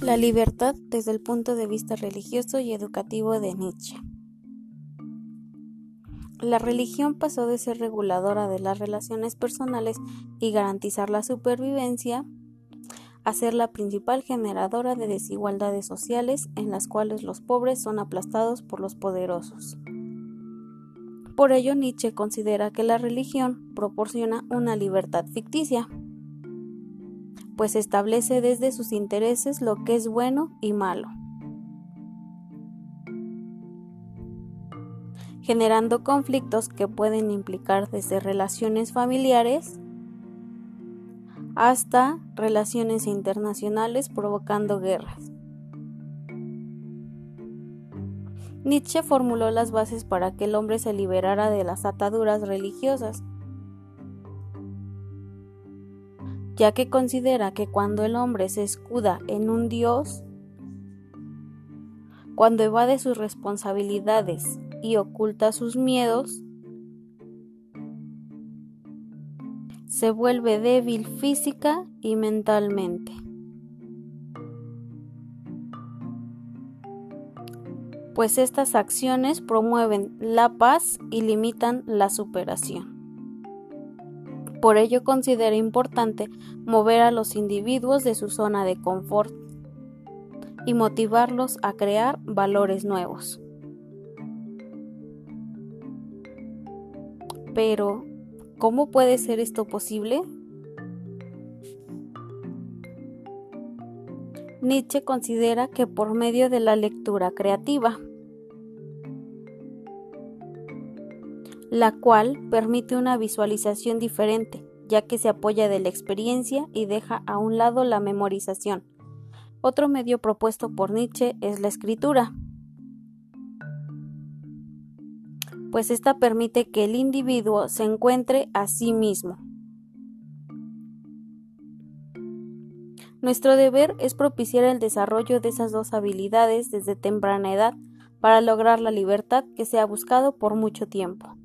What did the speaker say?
La libertad desde el punto de vista religioso y educativo de Nietzsche. La religión pasó de ser reguladora de las relaciones personales y garantizar la supervivencia a ser la principal generadora de desigualdades sociales en las cuales los pobres son aplastados por los poderosos. Por ello Nietzsche considera que la religión proporciona una libertad ficticia, pues establece desde sus intereses lo que es bueno y malo, generando conflictos que pueden implicar desde relaciones familiares hasta relaciones internacionales provocando guerras. Nietzsche formuló las bases para que el hombre se liberara de las ataduras religiosas ya que considera que cuando el hombre se escuda en un Dios, cuando evade sus responsabilidades y oculta sus miedos, se vuelve débil física y mentalmente. Pues estas acciones promueven la paz y limitan la superación. Por ello considera importante mover a los individuos de su zona de confort y motivarlos a crear valores nuevos. Pero, ¿cómo puede ser esto posible? Nietzsche considera que por medio de la lectura creativa, la cual permite una visualización diferente, ya que se apoya de la experiencia y deja a un lado la memorización. Otro medio propuesto por Nietzsche es la escritura, pues esta permite que el individuo se encuentre a sí mismo. Nuestro deber es propiciar el desarrollo de esas dos habilidades desde temprana edad para lograr la libertad que se ha buscado por mucho tiempo.